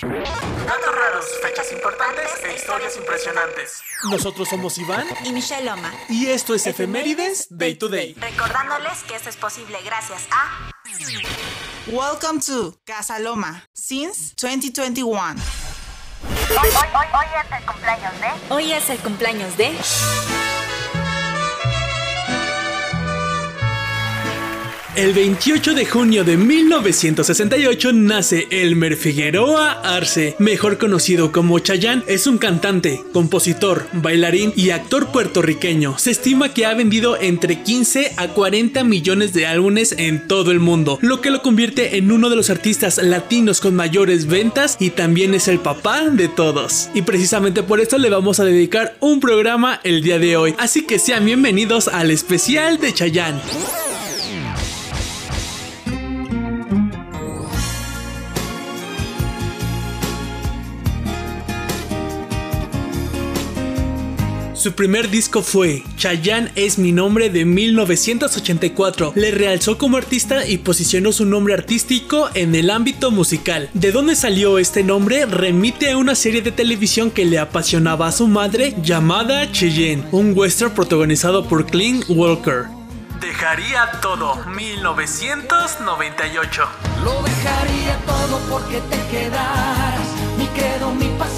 Datos raros, fechas importantes e historias impresionantes. Nosotros somos Iván y Michelle Loma. Y esto es Efemérides Day to Day. Recordándoles que esto es posible gracias a. Welcome to Casa Loma since 2021. Hoy, hoy, hoy, hoy es el cumpleaños de. Hoy es el cumpleaños de. El 28 de junio de 1968 nace Elmer Figueroa Arce, mejor conocido como Chayanne. Es un cantante, compositor, bailarín y actor puertorriqueño. Se estima que ha vendido entre 15 a 40 millones de álbumes en todo el mundo, lo que lo convierte en uno de los artistas latinos con mayores ventas y también es el papá de todos. Y precisamente por esto le vamos a dedicar un programa el día de hoy. Así que sean bienvenidos al especial de Chayanne. Su primer disco fue Chayanne es mi nombre de 1984. Le realzó como artista y posicionó su nombre artístico en el ámbito musical. ¿De dónde salió este nombre? Remite a una serie de televisión que le apasionaba a su madre llamada Cheyenne, un western protagonizado por Clint Walker. Dejaría todo, 1998. Lo dejaría todo porque te quedaras. Mi credo, mi pasado,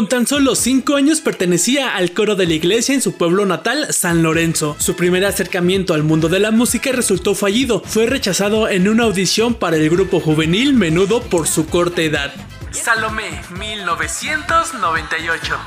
Con tan solo 5 años pertenecía al coro de la iglesia en su pueblo natal, San Lorenzo. Su primer acercamiento al mundo de la música resultó fallido. Fue rechazado en una audición para el grupo juvenil Menudo por su corta edad. Salomé, 1998.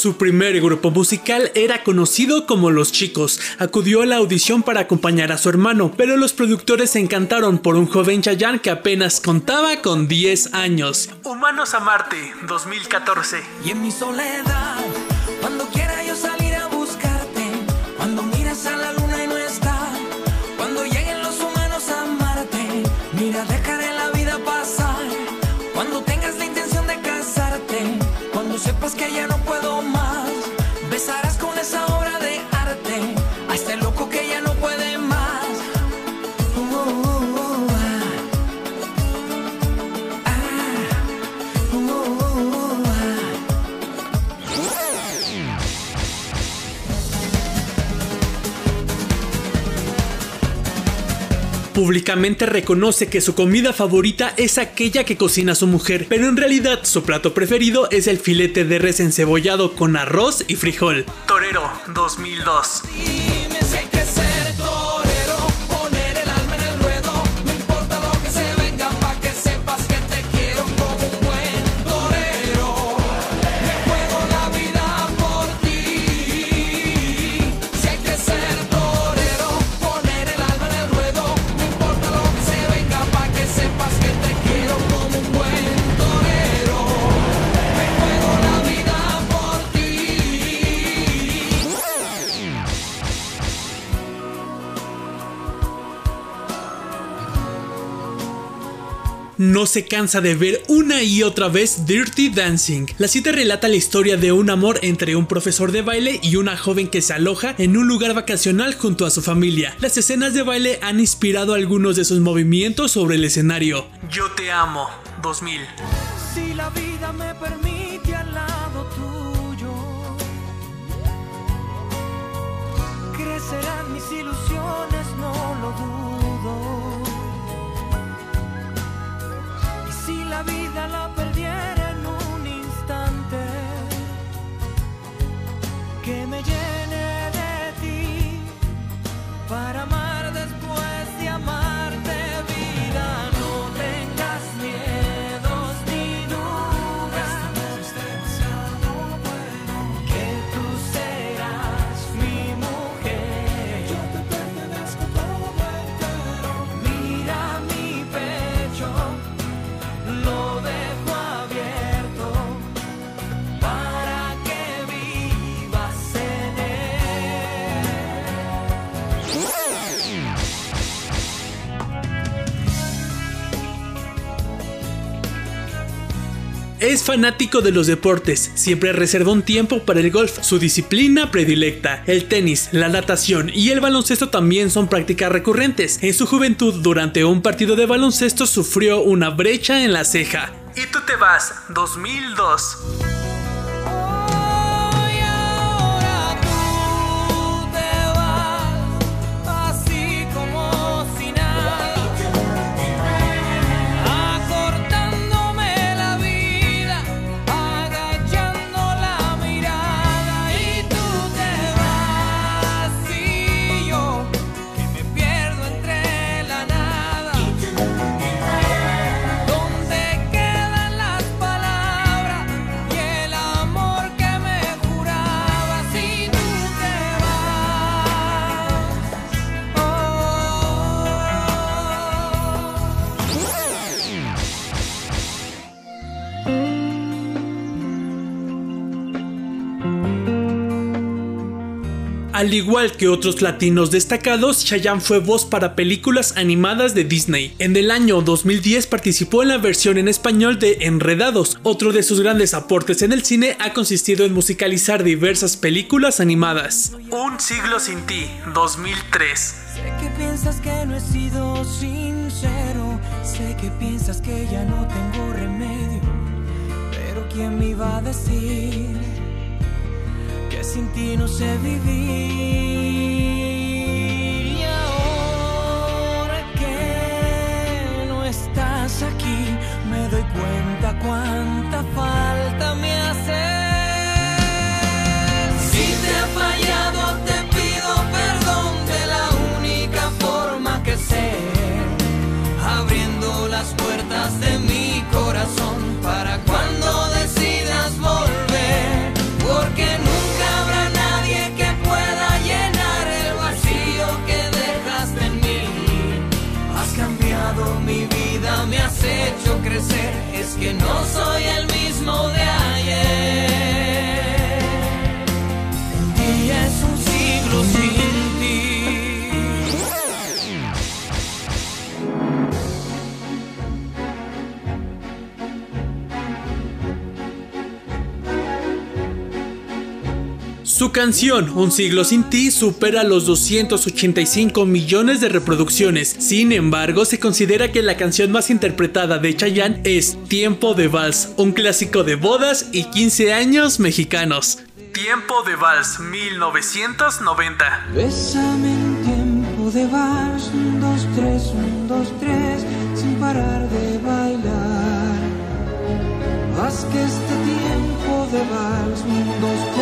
Su primer grupo musical era conocido como Los Chicos. Acudió a la audición para acompañar a su hermano, pero los productores se encantaron por un joven Chayanne que apenas contaba con 10 años. Humanos a Marte, 2014. Y en mi soledad, cuando quiera yo salir a buscarte, cuando miras a la luna y no está, cuando lleguen los humanos a Marte, mira, dejaré la vida pasar, cuando tengas la intención de casarte, cuando sepas que ya Públicamente reconoce que su comida favorita es aquella que cocina su mujer, pero en realidad su plato preferido es el filete de res encebollado con arroz y frijol. Torero 2002. no se cansa de ver una y otra vez Dirty Dancing. La cita relata la historia de un amor entre un profesor de baile y una joven que se aloja en un lugar vacacional junto a su familia. Las escenas de baile han inspirado algunos de sus movimientos sobre el escenario. Yo te amo, 2000. Si la vida me permite al lado tuyo, crecerán mis ilusiones. Es fanático de los deportes, siempre reserva un tiempo para el golf, su disciplina predilecta. El tenis, la natación y el baloncesto también son prácticas recurrentes. En su juventud, durante un partido de baloncesto, sufrió una brecha en la ceja. Y tú te vas, 2002. Al igual que otros latinos destacados, Chayanne fue voz para películas animadas de Disney. En el año 2010 participó en la versión en español de Enredados. Otro de sus grandes aportes en el cine ha consistido en musicalizar diversas películas animadas. Un siglo sin ti, 2003. Sé que piensas que no he sido sincero, sé que piensas que ya no tengo remedio, pero ¿quién me iba a decir que sin ti no sé vivir? Y ahora que no estás aquí, me doy cuenta cuánta falta Su canción Un siglo sin ti supera los 285 millones de reproducciones. Sin embargo, se considera que la canción más interpretada de Chayanne es Tiempo de Vals, un clásico de bodas y 15 años mexicanos. Tiempo de Vals 1990. Bésame en tiempo de vals, un, dos, tres, un, dos, tres, sin parar de bailar. Haz que este tiempo de vals, un, dos, tres,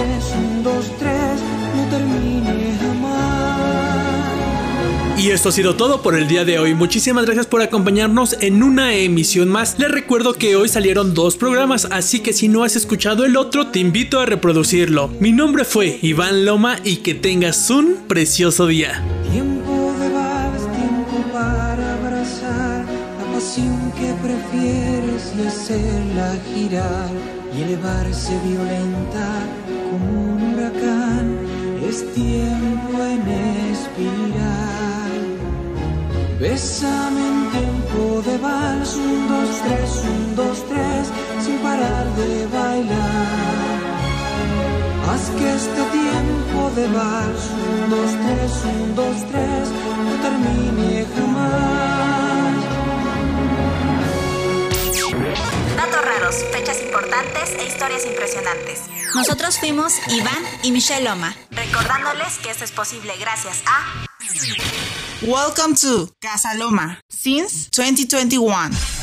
Y esto ha sido todo por el día de hoy. Muchísimas gracias por acompañarnos en una emisión más. Les recuerdo que hoy salieron dos programas, así que si no has escuchado el otro, te invito a reproducirlo. Mi nombre fue Iván Loma y que tengas un precioso día. Tiempo de vals, tiempo para abrazar la pasión que prefieres y hacerla girar y elevarse violenta como un huracán. Es tiempo en Bésame en tiempo de vals, un, dos, tres, un, dos, tres, sin parar de bailar. Haz que este tiempo de vals, un, dos, tres, un, dos, tres, no termine jamás. Datos raros, fechas importantes e historias impresionantes. Nosotros fuimos Iván y Michelle Loma. Recordándoles que esto es posible gracias a Welcome to Casa Loma since 2021.